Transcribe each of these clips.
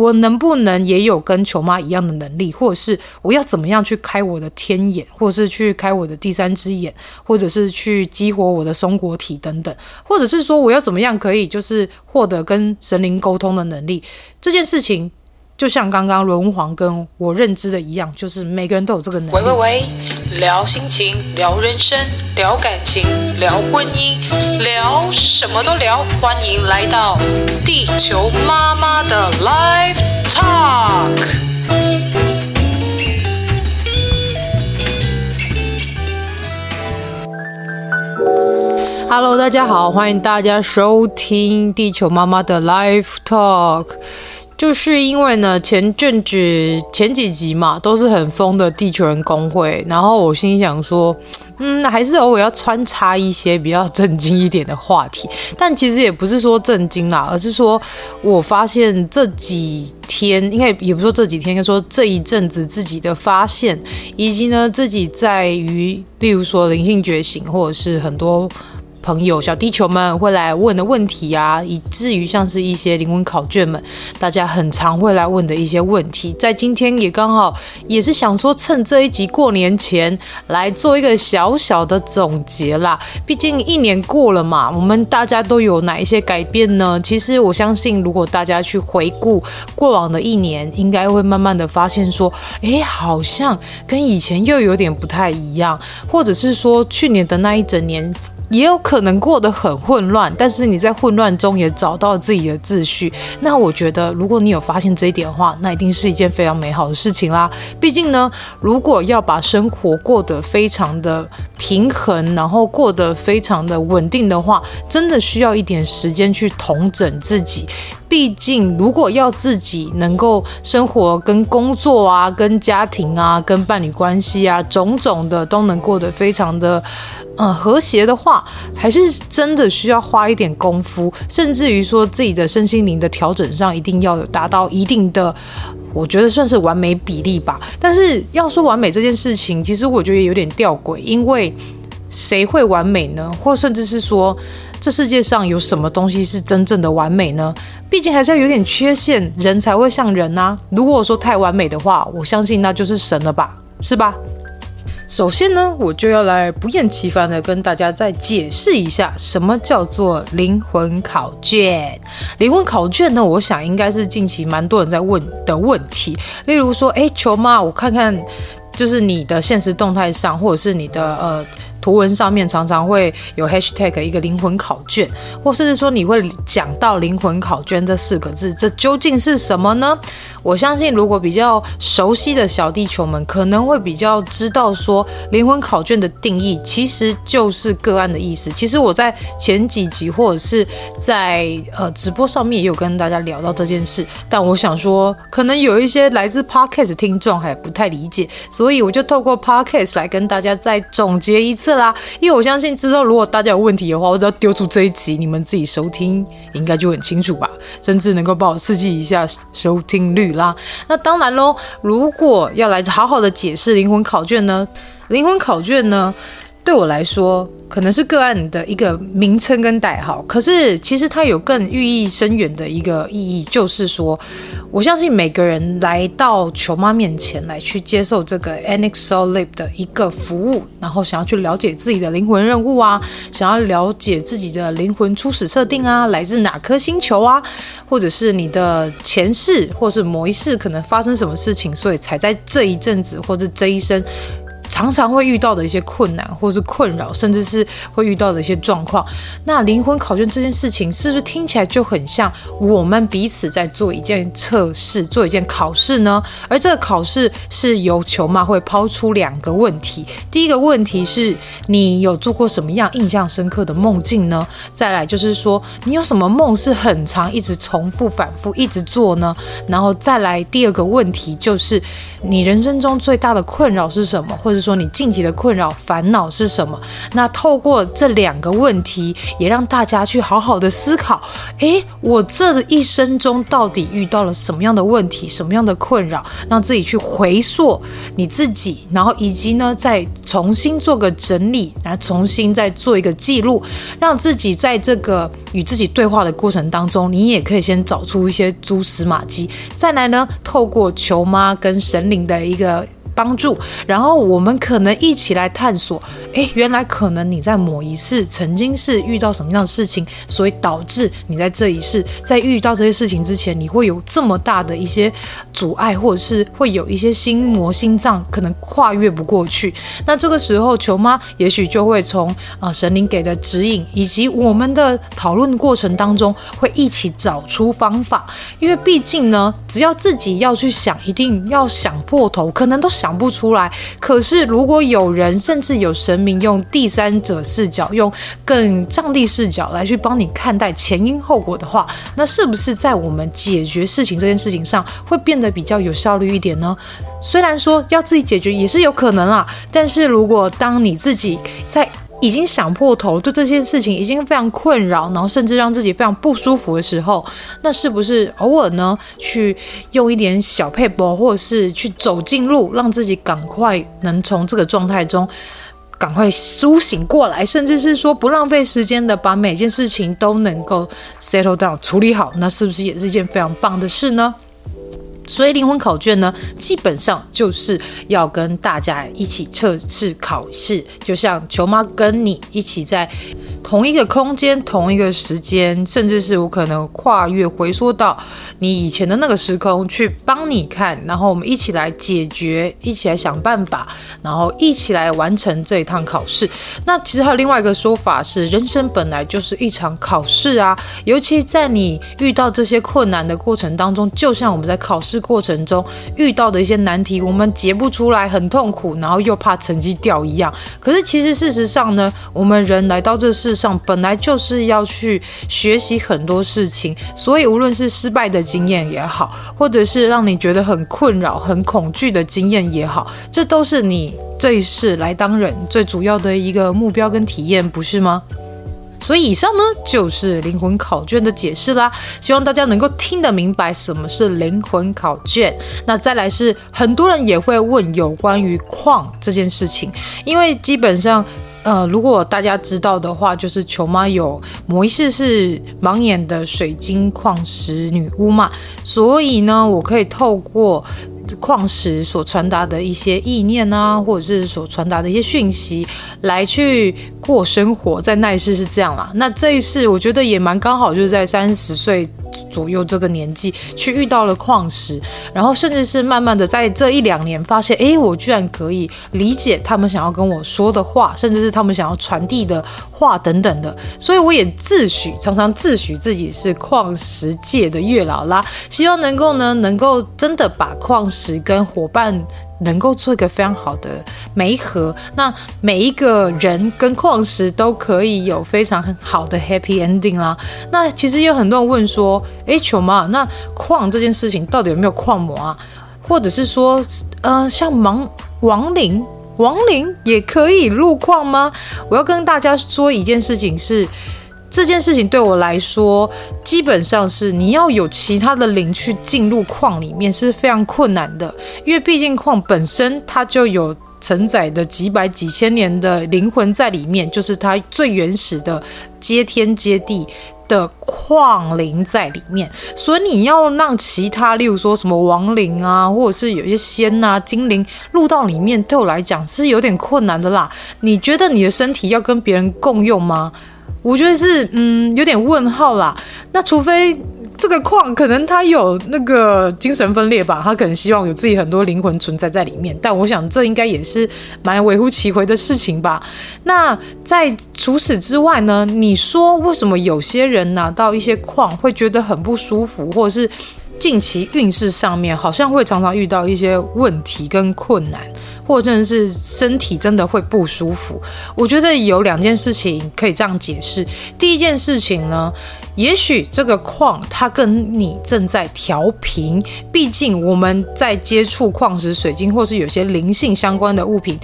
我能不能也有跟球妈一样的能力，或者是我要怎么样去开我的天眼，或者是去开我的第三只眼，或者是去激活我的松果体等等，或者是说我要怎么样可以就是获得跟神灵沟通的能力，这件事情。就像刚刚轮黄跟我认知的一样，就是每个人都有这个能力。喂喂喂，聊心情，聊人生，聊感情，聊婚姻，聊什么都聊。欢迎来到地球妈妈的 Live Talk。Hello，大家好，欢迎大家收听地球妈妈的 Live Talk。就是因为呢，前阵子前几集嘛，都是很疯的地球人公会，然后我心想说，嗯，还是偶尔要穿插一些比较震惊一点的话题。但其实也不是说震惊啦，而是说我发现这几天，应该也不说这几天，应该说这一阵子自己的发现，以及呢自己在于，例如说灵性觉醒，或者是很多。朋友、小地球们会来问的问题啊，以至于像是一些灵魂考卷们，大家很常会来问的一些问题，在今天也刚好也是想说，趁这一集过年前来做一个小小的总结啦。毕竟一年过了嘛，我们大家都有哪一些改变呢？其实我相信，如果大家去回顾过往的一年，应该会慢慢的发现说，诶，好像跟以前又有点不太一样，或者是说去年的那一整年。也有可能过得很混乱，但是你在混乱中也找到自己的秩序。那我觉得，如果你有发现这一点的话，那一定是一件非常美好的事情啦。毕竟呢，如果要把生活过得非常的平衡，然后过得非常的稳定的话，真的需要一点时间去统整自己。毕竟，如果要自己能够生活、跟工作啊、跟家庭啊、跟伴侣关系啊，种种的都能过得非常的。嗯，和谐的话，还是真的需要花一点功夫，甚至于说自己的身心灵的调整上，一定要有达到一定的，我觉得算是完美比例吧。但是要说完美这件事情，其实我觉得有点吊诡，因为谁会完美呢？或甚至是说，这世界上有什么东西是真正的完美呢？毕竟还是要有点缺陷，人才会像人啊。如果说太完美的话，我相信那就是神了吧，是吧？首先呢，我就要来不厌其烦的跟大家再解释一下，什么叫做灵魂考卷。灵魂考卷呢，我想应该是近期蛮多人在问的问题。例如说，哎，球妈，我看看，就是你的现实动态上，或者是你的呃。图文上面常常会有 hashtag 一个灵魂考卷，或甚至说你会讲到灵魂考卷这四个字，这究竟是什么呢？我相信如果比较熟悉的小地球们可能会比较知道说，灵魂考卷的定义其实就是个案的意思。其实我在前几集或者是在呃直播上面也有跟大家聊到这件事，但我想说可能有一些来自 podcast 听众还不太理解，所以我就透过 podcast 来跟大家再总结一次。啦，因为我相信之后如果大家有问题的话，我只要丢出这一集，你们自己收听应该就很清楚吧，甚至能够帮我刺激一下收听率啦。那当然喽，如果要来好好的解释灵魂考卷呢，灵魂考卷呢，对我来说。可能是个案的一个名称跟代号，可是其实它有更寓意深远的一个意义，就是说，我相信每个人来到球妈面前来去接受这个 Annex Soul Lab 的一个服务，然后想要去了解自己的灵魂任务啊，想要了解自己的灵魂初始设定啊，来自哪颗星球啊，或者是你的前世，或是某一世可能发生什么事情，所以才在这一阵子或者这一生。常常会遇到的一些困难，或是困扰，甚至是会遇到的一些状况。那灵魂考卷这件事情，是不是听起来就很像我们彼此在做一件测试，做一件考试呢？而这个考试是由球妈会抛出两个问题。第一个问题是你有做过什么样印象深刻的梦境呢？再来就是说，你有什么梦是很常一直重复、反复一直做呢？然后再来第二个问题就是，你人生中最大的困扰是什么？或者说你近期的困扰、烦恼是什么？那透过这两个问题，也让大家去好好的思考：诶，我这一生中到底遇到了什么样的问题、什么样的困扰？让自己去回溯你自己，然后以及呢，再重新做个整理，然后重新再做一个记录，让自己在这个与自己对话的过程当中，你也可以先找出一些蛛丝马迹。再来呢，透过球妈跟神领的一个。帮助，然后我们可能一起来探索。诶，原来可能你在某一世曾经是遇到什么样的事情，所以导致你在这一世在遇到这些事情之前，你会有这么大的一些阻碍，或者是会有一些心魔心脏，可能跨越不过去。那这个时候，球妈也许就会从啊、神灵给的指引，以及我们的讨论过程当中，会一起找出方法。因为毕竟呢，只要自己要去想，一定要想破头，可能都。想讲不出来，可是如果有人，甚至有神明用第三者视角，用更上帝视角来去帮你看待前因后果的话，那是不是在我们解决事情这件事情上会变得比较有效率一点呢？虽然说要自己解决也是有可能啊，但是如果当你自己在已经想破头，对这件事情已经非常困扰，然后甚至让自己非常不舒服的时候，那是不是偶尔呢，去用一点小撇步，或者是去走近路，让自己赶快能从这个状态中赶快苏醒过来，甚至是说不浪费时间的把每件事情都能够 settle down 处理好，那是不是也是一件非常棒的事呢？所以灵魂考卷呢，基本上就是要跟大家一起测试考试，就像球妈跟你一起在同一个空间、同一个时间，甚至是我可能跨越回缩到你以前的那个时空去帮你看，然后我们一起来解决，一起来想办法，然后一起来完成这一趟考试。那其实还有另外一个说法是，人生本来就是一场考试啊，尤其在你遇到这些困难的过程当中，就像我们在考试。过程中遇到的一些难题，我们解不出来，很痛苦，然后又怕成绩掉一样。可是其实事实上呢，我们人来到这世上，本来就是要去学习很多事情。所以无论是失败的经验也好，或者是让你觉得很困扰、很恐惧的经验也好，这都是你这一世来当人最主要的一个目标跟体验，不是吗？所以以上呢，就是灵魂考卷的解释啦，希望大家能够听得明白什么是灵魂考卷。那再来是很多人也会问有关于矿这件事情，因为基本上，呃，如果大家知道的话，就是球妈有某一世是盲眼的水晶矿石女巫嘛，所以呢，我可以透过。矿石所传达的一些意念啊，或者是所传达的一些讯息，来去过生活，在那一世是这样啦。那这一世我觉得也蛮刚好，就是在三十岁。左右这个年纪去遇到了矿石，然后甚至是慢慢的在这一两年发现，哎，我居然可以理解他们想要跟我说的话，甚至是他们想要传递的话等等的。所以我也自诩，常常自诩自己是矿石界的月老啦，希望能够呢，能够真的把矿石跟伙伴。能够做一个非常好的媒合，那每一个人跟矿石都可以有非常好的 happy ending 啦。那其实有很多人问说，哎，球妈，那矿这件事情到底有没有矿魔啊？或者是说，呃，像亡亡灵，亡灵也可以入矿吗？我要跟大家说一件事情是。这件事情对我来说，基本上是你要有其他的灵去进入矿里面是非常困难的，因为毕竟矿本身它就有承载的几百几千年的灵魂在里面，就是它最原始的接天接地的矿灵在里面，所以你要让其他，例如说什么亡灵啊，或者是有一些仙啊、精灵入到里面，对我来讲是有点困难的啦。你觉得你的身体要跟别人共用吗？我觉得是，嗯，有点问号啦。那除非这个矿可能他有那个精神分裂吧，他可能希望有自己很多灵魂存在在里面。但我想这应该也是蛮微乎其微的事情吧。那在除此之外呢？你说为什么有些人拿到一些矿会觉得很不舒服，或者是近期运势上面好像会常常遇到一些问题跟困难？或者是身体真的会不舒服，我觉得有两件事情可以这样解释。第一件事情呢，也许这个矿它跟你正在调频，毕竟我们在接触矿石、水晶或是有些灵性相关的物品。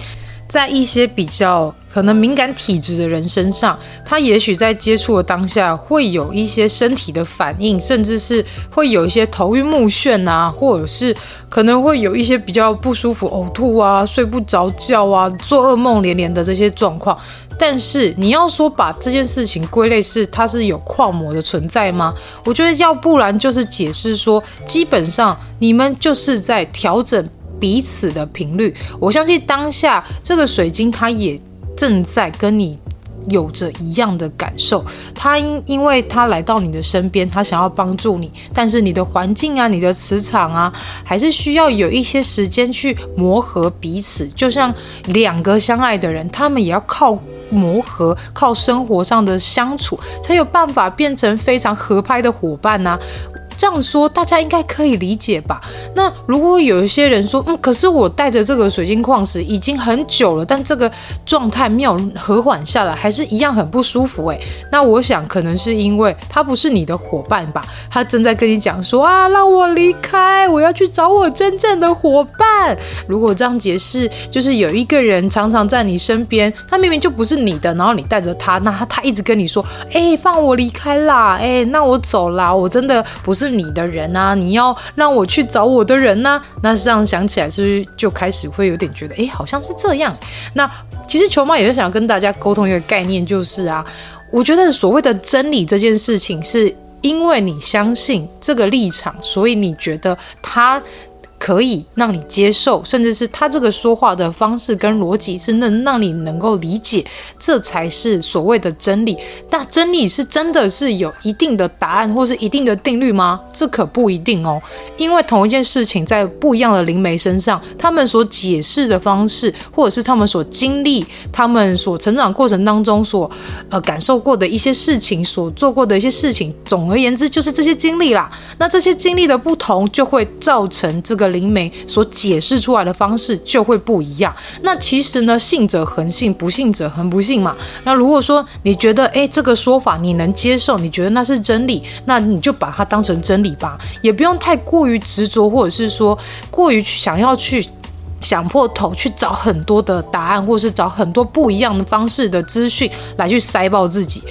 在一些比较可能敏感体质的人身上，他也许在接触的当下会有一些身体的反应，甚至是会有一些头晕目眩啊，或者是可能会有一些比较不舒服、呕吐啊、睡不着觉啊、做噩梦连连的这些状况。但是你要说把这件事情归类是它是有矿魔的存在吗？我觉得要不然就是解释说，基本上你们就是在调整。彼此的频率，我相信当下这个水晶，它也正在跟你有着一样的感受。它因因为它来到你的身边，它想要帮助你，但是你的环境啊，你的磁场啊，还是需要有一些时间去磨合彼此。就像两个相爱的人，他们也要靠磨合，靠生活上的相处，才有办法变成非常合拍的伙伴呐、这样说大家应该可以理解吧？那如果有一些人说，嗯，可是我带着这个水晶矿石已经很久了，但这个状态没有和缓下来，还是一样很不舒服诶。那我想可能是因为他不是你的伙伴吧？他正在跟你讲说啊，让我离开，我要去找我真正的伙伴。如果这样解释，就是有一个人常常在你身边，他明明就不是你的，然后你带着他，那他他一直跟你说，哎，放我离开啦，哎，那我走啦，我真的不是。你的人啊，你要让我去找我的人呢、啊？那这样想起来，是不是就开始会有点觉得，哎，好像是这样。那其实球妈也是想要跟大家沟通一个概念，就是啊，我觉得所谓的真理这件事情，是因为你相信这个立场，所以你觉得他。可以让你接受，甚至是他这个说话的方式跟逻辑是能让你能够理解，这才是所谓的真理。那真理是真的是有一定的答案或是一定的定律吗？这可不一定哦。因为同一件事情在不一样的灵媒身上，他们所解释的方式，或者是他们所经历、他们所成长过程当中所呃感受过的一些事情，所做过的一些事情，总而言之就是这些经历啦。那这些经历的不同，就会造成这个。灵媒所解释出来的方式就会不一样。那其实呢，信者恒信，不信者恒不信嘛。那如果说你觉得，诶，这个说法你能接受，你觉得那是真理，那你就把它当成真理吧，也不用太过于执着，或者是说过于想要去想破头去找很多的答案，或是找很多不一样的方式的资讯来去塞爆自己。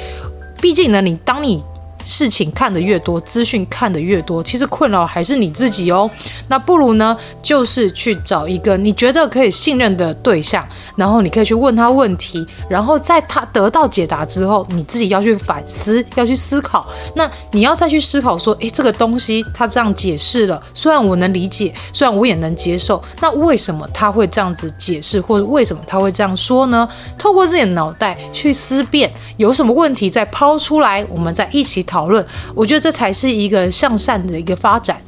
毕竟呢，你当你。事情看得越多，资讯看得越多，其实困扰还是你自己哦。那不如呢，就是去找一个你觉得可以信任的对象，然后你可以去问他问题，然后在他得到解答之后，你自己要去反思，要去思考。那你要再去思考说，诶，这个东西他这样解释了，虽然我能理解，虽然我也能接受，那为什么他会这样子解释，或者为什么他会这样说呢？透过自己的脑袋去思辨，有什么问题再抛出来，我们再一起讨。讨论，我觉得这才是一个向善的一个发展。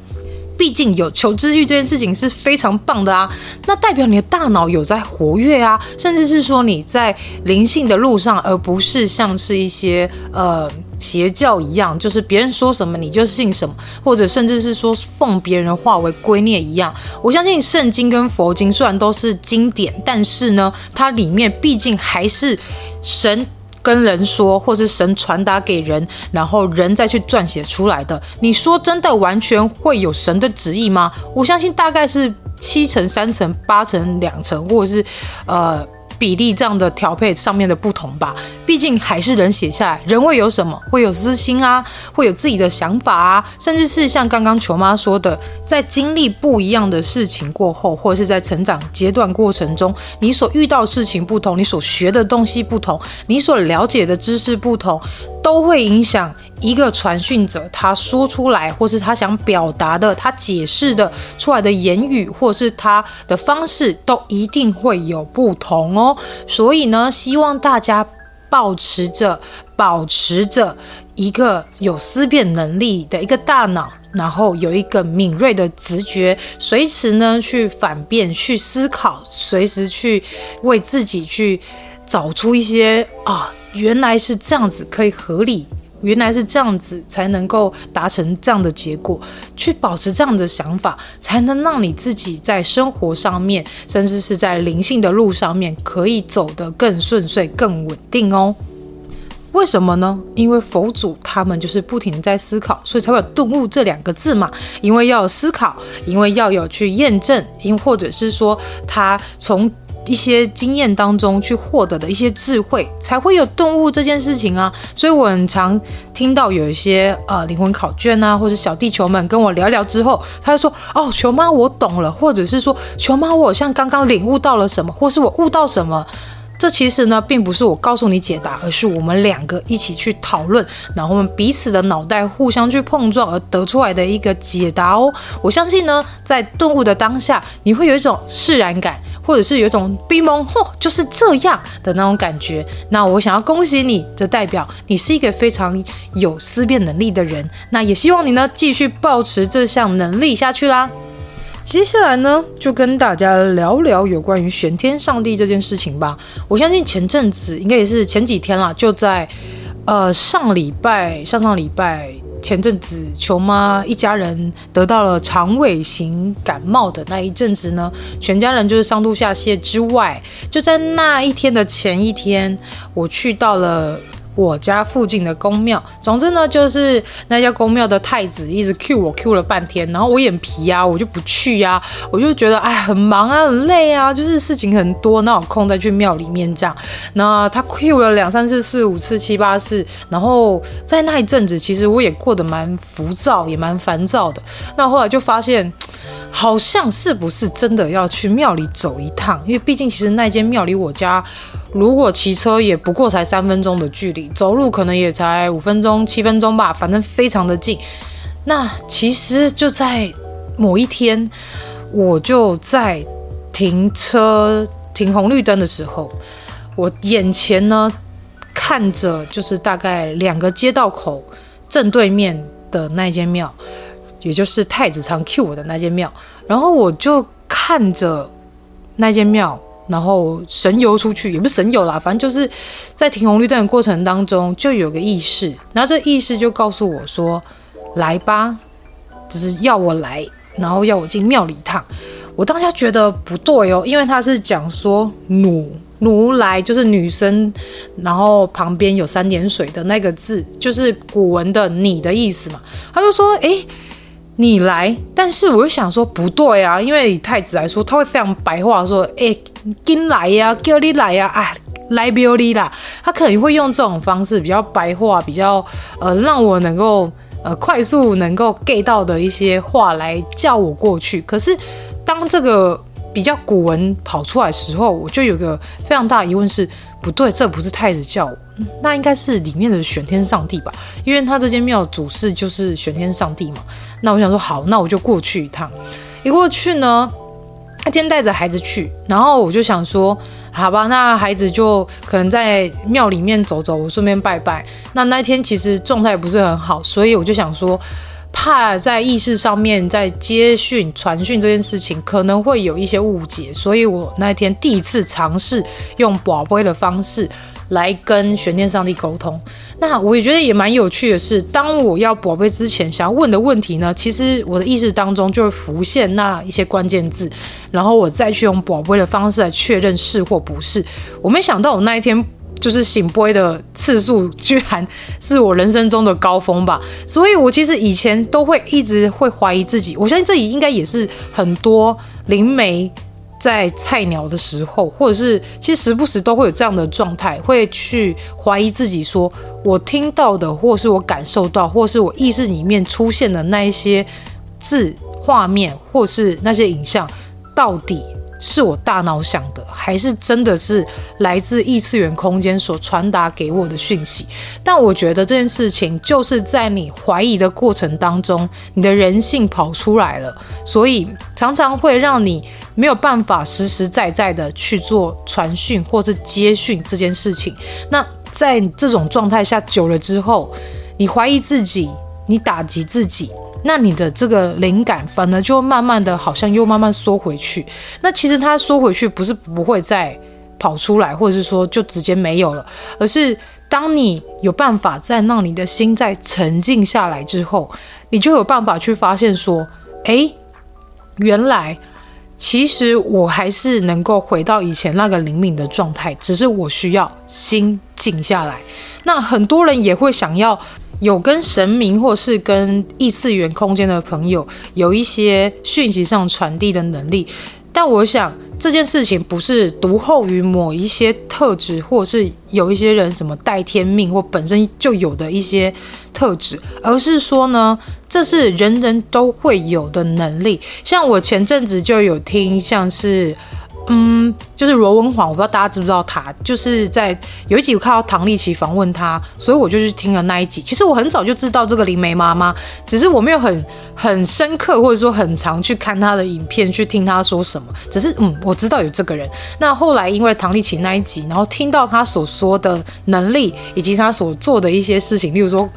毕竟有求知欲这件事情是非常棒的啊，那代表你的大脑有在活跃啊，甚至是说你在灵性的路上，而不是像是一些呃邪教一样，就是别人说什么你就信什么，或者甚至是说奉别人的话为圭臬一样。我相信圣经跟佛经虽然都是经典，但是呢，它里面毕竟还是神。跟人说，或是神传达给人，然后人再去撰写出来的。你说真的完全会有神的旨意吗？我相信大概是七成、三成、八成、两成，或者是呃。比例这样的调配上面的不同吧，毕竟还是人写下来，人会有什么？会有私心啊，会有自己的想法啊，甚至是像刚刚球妈说的，在经历不一样的事情过后，或者是在成长阶段过程中，你所遇到事情不同，你所学的东西不同，你所了解的知识不同，都会影响。一个传讯者，他说出来，或是他想表达的，他解释的出来的言语，或是他的方式，都一定会有不同哦。所以呢，希望大家保持着，保持着一个有思辨能力的一个大脑，然后有一个敏锐的直觉，随时呢去反辩、去思考，随时去为自己去找出一些啊，原来是这样子可以合理。原来是这样子才能够达成这样的结果，去保持这样的想法，才能让你自己在生活上面，甚至是在灵性的路上面，可以走得更顺遂、更稳定哦。为什么呢？因为佛祖他们就是不停地在思考，所以才会有顿悟这两个字嘛。因为要有思考，因为要有去验证，因或者是说他从。一些经验当中去获得的一些智慧，才会有顿悟这件事情啊。所以我很常听到有一些呃灵魂考卷啊，或者小地球们跟我聊聊之后，他就说：“哦，球妈，我懂了。”或者是说：“球妈，我好像刚刚领悟到了什么，或是我悟到什么。”这其实呢，并不是我告诉你解答，而是我们两个一起去讨论，然后我们彼此的脑袋互相去碰撞而得出来的一个解答哦。我相信呢，在顿悟的当下，你会有一种释然感，或者是有一种逼蒙，嚯，就是这样的那种感觉。那我想要恭喜你，这代表你是一个非常有思辨能力的人。那也希望你呢，继续保持这项能力下去啦。接下来呢，就跟大家聊聊有关于玄天上帝这件事情吧。我相信前阵子应该也是前几天啦，就在呃上礼拜、上上礼拜前阵子，球妈一家人得到了肠胃型感冒的那一阵子呢，全家人就是上吐下泻之外，就在那一天的前一天，我去到了。我家附近的宫庙，总之呢，就是那家宫庙的太子一直 Q 我 Q 了半天，然后我眼皮呀、啊，我就不去呀、我就觉得哎，很忙啊，很累啊，就是事情很多，那有空再去庙里面这样。那他 Q 了两三次、四五次、七八次，然后在那一阵子，其实我也过得蛮浮躁，也蛮烦躁的。那后来就发现，好像是不是真的要去庙里走一趟？因为毕竟其实那间庙离我家。如果骑车也不过才三分钟的距离，走路可能也才五分钟、七分钟吧，反正非常的近。那其实就在某一天，我就在停车停红绿灯的时候，我眼前呢看着就是大概两个街道口正对面的那间庙，也就是太子常 Q 我的那间庙，然后我就看着那间庙。然后神游出去，也不是神游啦，反正就是在停红绿灯的过程当中，就有个意识，然后这意识就告诉我说：“来吧，只是要我来，然后要我进庙里一趟。”我当下觉得不对哦，因为他是讲说“奴奴来”，就是女生，然后旁边有三点水的那个字，就是古文的“你”的意思嘛。他就说：“诶。”你来，但是我又想说不对啊，因为以太子来说，他会非常白话说，哎、欸，跟来呀，叫你来呀，啊，来不你啦，他可能会用这种方式比较白话，比较呃让我能够呃快速能够 get 到的一些话来叫我过去。可是当这个比较古文跑出来的时候，我就有个非常大的疑问是，不对，这不是太子叫我。那应该是里面的玄天上帝吧，因为他这间庙主事就是玄天上帝嘛。那我想说好，那我就过去一趟。一过去呢，那天带着孩子去，然后我就想说，好吧，那孩子就可能在庙里面走走，我顺便拜拜。那那一天其实状态不是很好，所以我就想说，怕在意识上面在接讯传讯这件事情可能会有一些误解，所以我那一天第一次尝试用跋杯的方式。来跟玄天上帝沟通，那我也觉得也蛮有趣的是，当我要宝贝之前想要问的问题呢，其实我的意识当中就会浮现那一些关键字，然后我再去用宝贝的方式来确认是或不是。我没想到我那一天就是醒杯的次数居然是我人生中的高峰吧，所以我其实以前都会一直会怀疑自己，我相信这里应该也是很多灵媒。在菜鸟的时候，或者是其实时不时都会有这样的状态，会去怀疑自己，说我听到的，或是我感受到，或是我意识里面出现的那一些字、画面，或是那些影像，到底是我大脑想的，还是真的是来自异次元空间所传达给我的讯息？但我觉得这件事情就是在你怀疑的过程当中，你的人性跑出来了，所以常常会让你。没有办法实实在在的去做传讯或是接讯这件事情。那在这种状态下久了之后，你怀疑自己，你打击自己，那你的这个灵感反而就慢慢的好像又慢慢缩回去。那其实它缩回去不是不会再跑出来，或者是说就直接没有了，而是当你有办法再让你的心再沉静下来之后，你就有办法去发现说，诶，原来。其实我还是能够回到以前那个灵敏的状态，只是我需要心静下来。那很多人也会想要有跟神明或是跟异次元空间的朋友有一些讯息上传递的能力，但我想这件事情不是独厚于某一些特质，或是有一些人什么带天命或本身就有的一些特质，而是说呢。这是人人都会有的能力，像我前阵子就有听，像是。嗯，就是罗文皇，我不知道大家知不知道他，就是在有一集我看到唐立淇访问他，所以我就去听了那一集。其实我很早就知道这个灵媒妈妈，只是我没有很很深刻或者说很常去看他的影片，去听他说什么。只是嗯，我知道有这个人。那后来因为唐立淇那一集，然后听到他所说的能力以及他所做的一些事情，例如说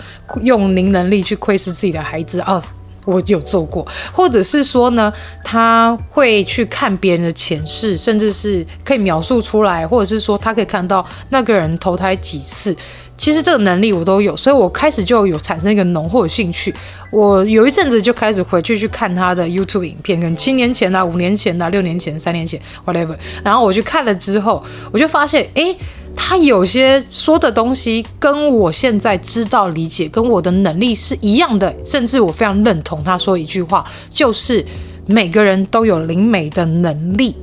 用灵能力去窥视自己的孩子啊。我有做过，或者是说呢，他会去看别人的前世，甚至是可以描述出来，或者是说他可以看到那个人投胎几次。其实这个能力我都有，所以我开始就有产生一个浓厚的兴趣。我有一阵子就开始回去去看他的 YouTube 影片，跟七年前啊、五年前啊、六年前、三年前，whatever。然后我去看了之后，我就发现，诶。他有些说的东西跟我现在知道理解跟我的能力是一样的，甚至我非常认同他说一句话，就是每个人都有灵媒的能力。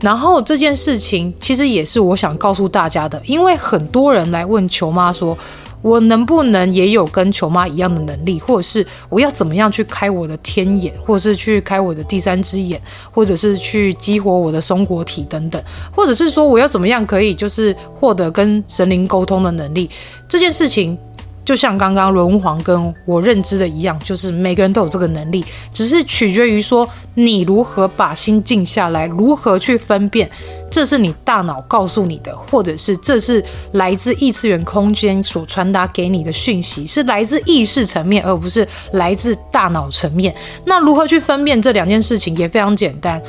然后这件事情其实也是我想告诉大家的，因为很多人来问球妈说。我能不能也有跟球妈一样的能力，或者是我要怎么样去开我的天眼，或者是去开我的第三只眼，或者是去激活我的松果体等等，或者是说我要怎么样可以就是获得跟神灵沟通的能力，这件事情。就像刚刚伦煌跟我认知的一样，就是每个人都有这个能力，只是取决于说你如何把心静下来，如何去分辨，这是你大脑告诉你的，或者是这是来自异次元空间所传达给你的讯息，是来自意识层面，而不是来自大脑层面。那如何去分辨这两件事情也非常简单，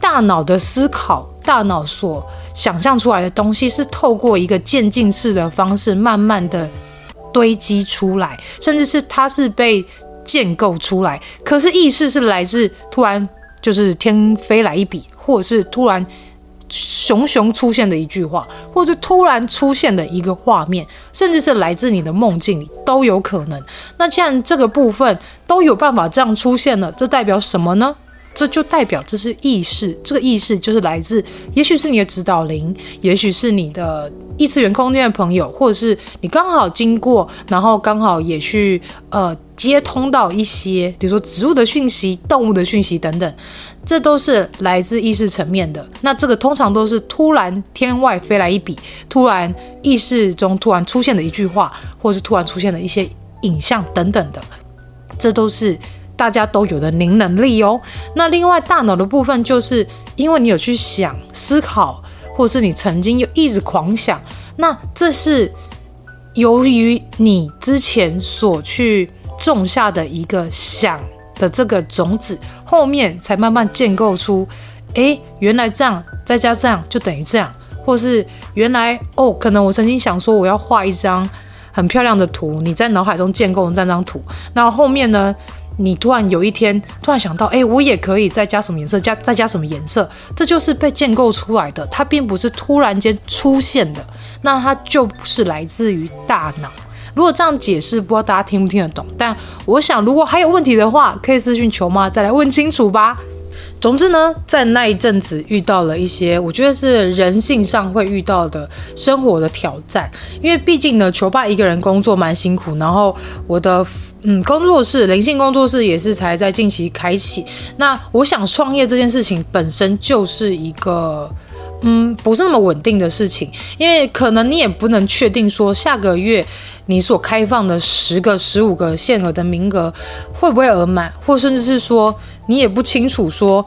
大脑的思考，大脑所想象出来的东西，是透过一个渐进式的方式，慢慢的。堆积出来，甚至是它是被建构出来。可是意识是来自突然就是天飞来一笔，或者是突然熊熊出现的一句话，或者突然出现的一个画面，甚至是来自你的梦境里都有可能。那既然这个部分都有办法这样出现了，这代表什么呢？这就代表这是意识，这个意识就是来自，也许是你的指导灵，也许是你的异次元空间的朋友，或者是你刚好经过，然后刚好也去呃接通到一些，比如说植物的讯息、动物的讯息等等，这都是来自意识层面的。那这个通常都是突然天外飞来一笔，突然意识中突然出现的一句话，或是突然出现的一些影像等等的，这都是。大家都有的灵能力哦。那另外大脑的部分，就是因为你有去想、思考，或是你曾经又一直狂想，那这是由于你之前所去种下的一个想的这个种子，后面才慢慢建构出，诶，原来这样，再加这样就等于这样，或是原来哦，可能我曾经想说我要画一张很漂亮的图，你在脑海中建构了这张图，那后面呢？你突然有一天突然想到，哎，我也可以再加什么颜色，加再加什么颜色，这就是被建构出来的，它并不是突然间出现的，那它就不是来自于大脑。如果这样解释，不知道大家听不听得懂？但我想，如果还有问题的话，可以私讯球妈再来问清楚吧。总之呢，在那一阵子遇到了一些，我觉得是人性上会遇到的生活的挑战，因为毕竟呢，球爸一个人工作蛮辛苦，然后我的。嗯，工作室灵性工作室也是才在近期开启。那我想创业这件事情本身就是一个，嗯，不是那么稳定的事情，因为可能你也不能确定说下个月你所开放的十个、十五个限额的名额会不会额满，或甚至是说你也不清楚说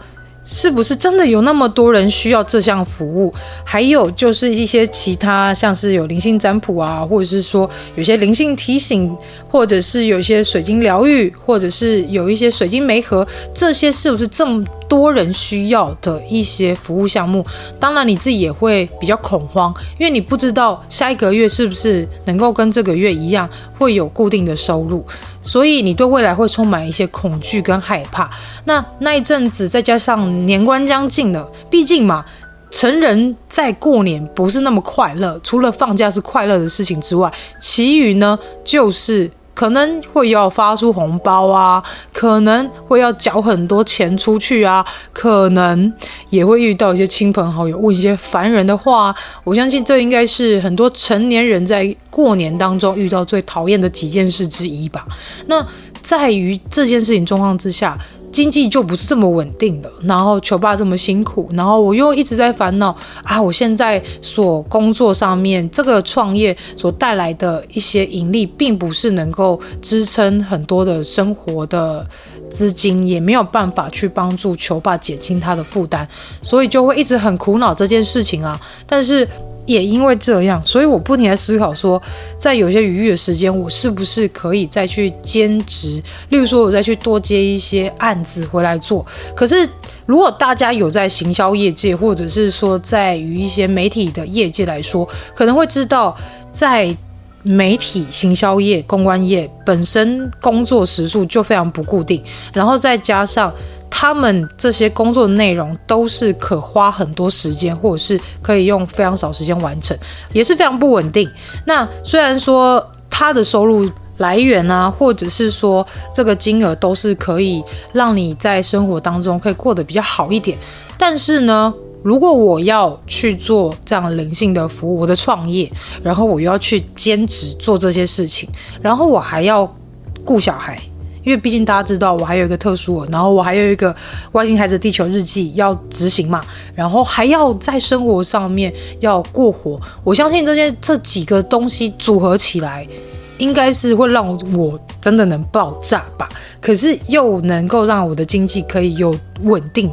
是不是真的有那么多人需要这项服务？还有就是一些其他，像是有灵性占卜啊，或者是说有些灵性提醒，或者是有一些水晶疗愈，或者是有一些水晶媒合，这些是不是这么多人需要的一些服务项目？当然你自己也会比较恐慌，因为你不知道下一个月是不是能够跟这个月一样会有固定的收入。所以你对未来会充满一些恐惧跟害怕。那那一阵子，再加上年关将近了，毕竟嘛，成人在过年不是那么快乐。除了放假是快乐的事情之外，其余呢就是。可能会要发出红包啊，可能会要缴很多钱出去啊，可能也会遇到一些亲朋好友问一些烦人的话。我相信这应该是很多成年人在过年当中遇到最讨厌的几件事之一吧。那在于这件事情状况之下。经济就不是这么稳定的，然后球爸这么辛苦，然后我又一直在烦恼啊！我现在所工作上面这个创业所带来的一些盈利，并不是能够支撑很多的生活的资金，也没有办法去帮助球爸减轻他的负担，所以就会一直很苦恼这件事情啊。但是。也因为这样，所以我不停在思考说，在有些余裕的时间，我是不是可以再去兼职？例如说，我再去多接一些案子回来做。可是，如果大家有在行销业界，或者是说在于一些媒体的业界来说，可能会知道，在媒体行销业、公关业本身工作时数就非常不固定，然后再加上。他们这些工作的内容都是可花很多时间，或者是可以用非常少时间完成，也是非常不稳定。那虽然说他的收入来源啊，或者是说这个金额都是可以让你在生活当中可以过得比较好一点，但是呢，如果我要去做这样灵性的服务，我的创业，然后我又要去兼职做这些事情，然后我还要顾小孩。因为毕竟大家知道，我还有一个特殊，然后我还有一个外星孩子地球日记要执行嘛，然后还要在生活上面要过活。我相信这些这几个东西组合起来，应该是会让我真的能爆炸吧。可是又能够让我的经济可以有稳定，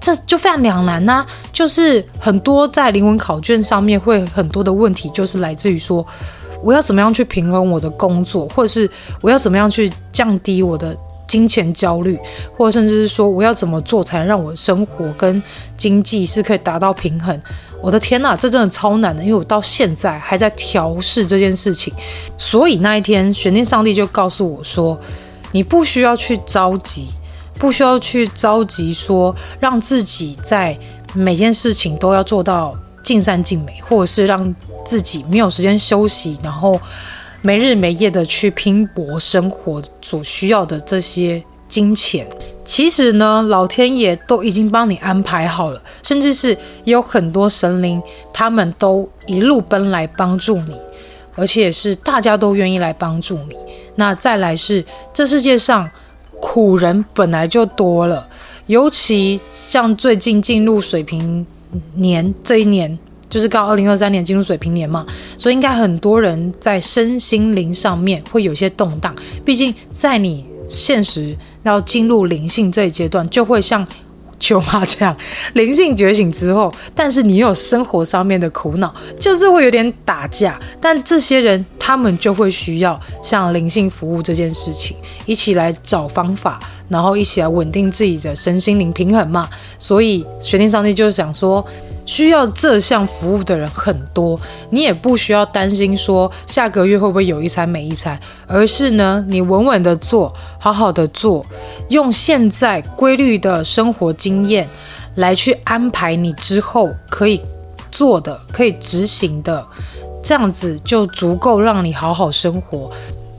这就非常两难呐、就是很多在灵魂考卷上面会很多的问题，就是来自于说。我要怎么样去平衡我的工作，或者是我要怎么样去降低我的金钱焦虑，或者甚至是说我要怎么做才能让我的生活跟经济是可以达到平衡？我的天哪，这真的超难的，因为我到现在还在调试这件事情。所以那一天，玄天上帝就告诉我说：“你不需要去着急，不需要去着急，说让自己在每件事情都要做到尽善尽美，或者是让。”自己没有时间休息，然后没日没夜的去拼搏生活所需要的这些金钱，其实呢，老天爷都已经帮你安排好了，甚至是有很多神灵，他们都一路奔来帮助你，而且是大家都愿意来帮助你。那再来是这世界上苦人本来就多了，尤其像最近进入水瓶年这一年。就是刚二零二三年进入水平年嘛，所以应该很多人在身心灵上面会有些动荡。毕竟在你现实要进入灵性这一阶段，就会像秋妈这样灵性觉醒之后，但是你有生活上面的苦恼，就是会有点打架。但这些人他们就会需要像灵性服务这件事情，一起来找方法，然后一起来稳定自己的身心灵平衡嘛。所以玄天上帝就是想说。需要这项服务的人很多，你也不需要担心说下个月会不会有一餐没一餐，而是呢，你稳稳的做，好好的做，用现在规律的生活经验来去安排你之后可以做的、可以执行的，这样子就足够让你好好生活。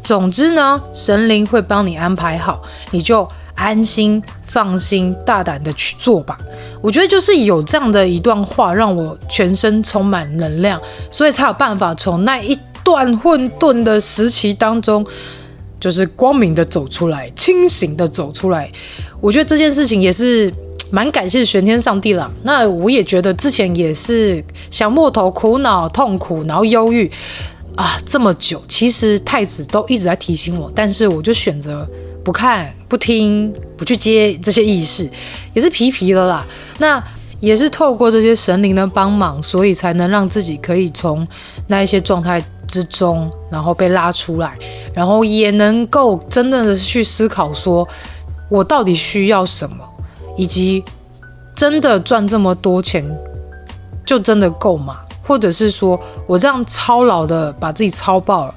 总之呢，神灵会帮你安排好，你就。安心、放心、大胆的去做吧。我觉得就是有这样的一段话，让我全身充满能量，所以才有办法从那一段混沌的时期当中，就是光明的走出来，清醒的走出来。我觉得这件事情也是蛮感谢玄天上帝啦。那我也觉得之前也是想破头、苦恼、痛苦，然后忧郁啊，这么久，其实太子都一直在提醒我，但是我就选择。不看、不听、不去接这些意识，也是皮皮了啦。那也是透过这些神灵的帮忙，所以才能让自己可以从那一些状态之中，然后被拉出来，然后也能够真正的去思考说，我到底需要什么，以及真的赚这么多钱，就真的够吗？或者是说我这样操劳的把自己操爆了，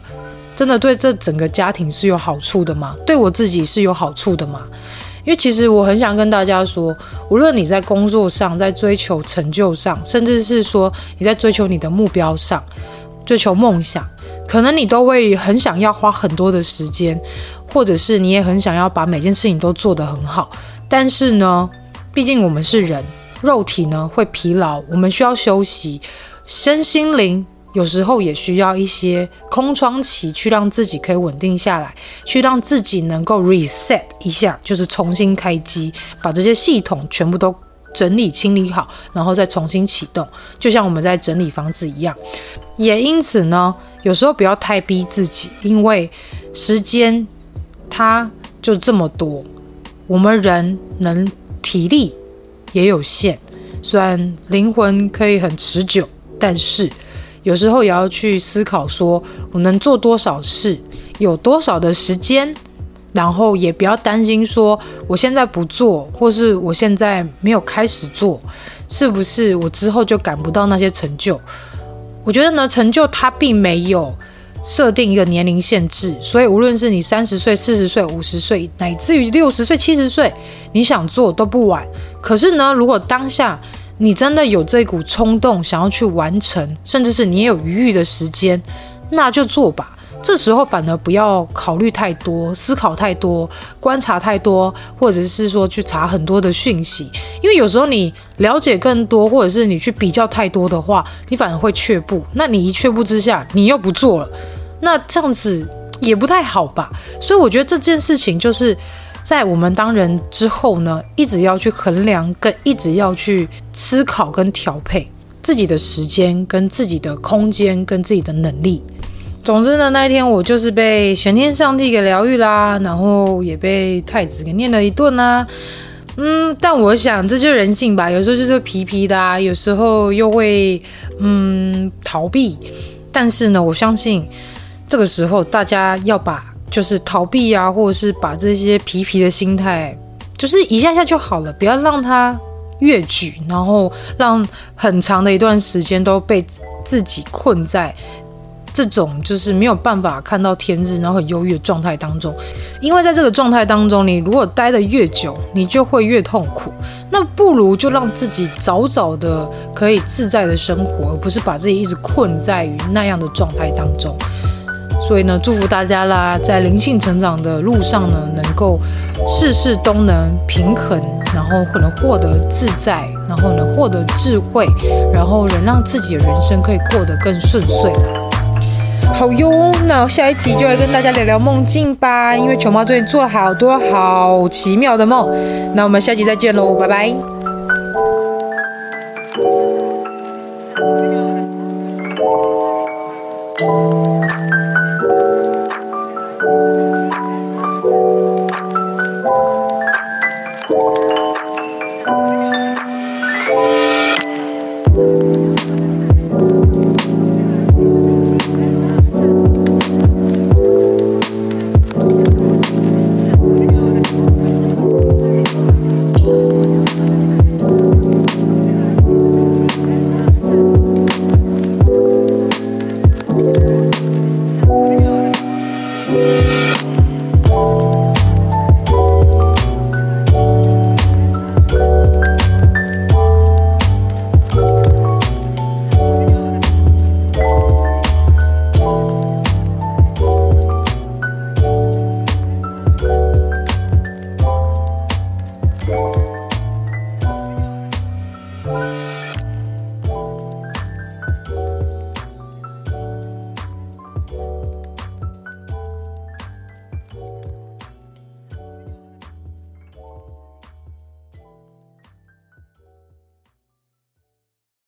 真的对这整个家庭是有好处的吗？对我自己是有好处的吗？因为其实我很想跟大家说，无论你在工作上，在追求成就上，甚至是说你在追求你的目标上，追求梦想，可能你都会很想要花很多的时间，或者是你也很想要把每件事情都做得很好。但是呢，毕竟我们是人，肉体呢会疲劳，我们需要休息，身心灵。有时候也需要一些空窗期，去让自己可以稳定下来，去让自己能够 reset 一下，就是重新开机，把这些系统全部都整理清理好，然后再重新启动，就像我们在整理房子一样。也因此呢，有时候不要太逼自己，因为时间它就这么多，我们人能体力也有限，虽然灵魂可以很持久，但是。有时候也要去思考，说我能做多少事，有多少的时间，然后也不要担心说我现在不做，或是我现在没有开始做，是不是我之后就赶不到那些成就？我觉得呢，成就它并没有设定一个年龄限制，所以无论是你三十岁、四十岁、五十岁，乃至于六十岁、七十岁，你想做都不晚。可是呢，如果当下，你真的有这股冲动想要去完成，甚至是你也有余裕的时间，那就做吧。这时候反而不要考虑太多、思考太多、观察太多，或者是说去查很多的讯息。因为有时候你了解更多，或者是你去比较太多的话，你反而会却步。那你一却步之下，你又不做了，那这样子也不太好吧？所以我觉得这件事情就是。在我们当人之后呢，一直要去衡量，跟一直要去思考跟调配自己的时间，跟自己的空间，跟自己的能力。总之呢，那一天我就是被玄天上帝给疗愈啦，然后也被太子给念了一顿啦。嗯，但我想这就是人性吧，有时候就是皮皮的啊，有时候又会嗯逃避。但是呢，我相信这个时候大家要把。就是逃避啊，或者是把这些皮皮的心态，就是一下下就好了，不要让它越举，然后让很长的一段时间都被自己困在这种就是没有办法看到天日，然后很忧郁的状态当中。因为在这个状态当中，你如果待得越久，你就会越痛苦。那不如就让自己早早的可以自在的生活，而不是把自己一直困在于那样的状态当中。所以呢，祝福大家啦，在灵性成长的路上呢，能够事事都能平衡，然后可能获得自在，然后能获得智慧，然后能让自己的人生可以过得更顺遂。好哟，那下一集就来跟大家聊聊梦境吧，因为球猫最近做了好多好奇妙的梦。那我们下集再见喽，拜拜。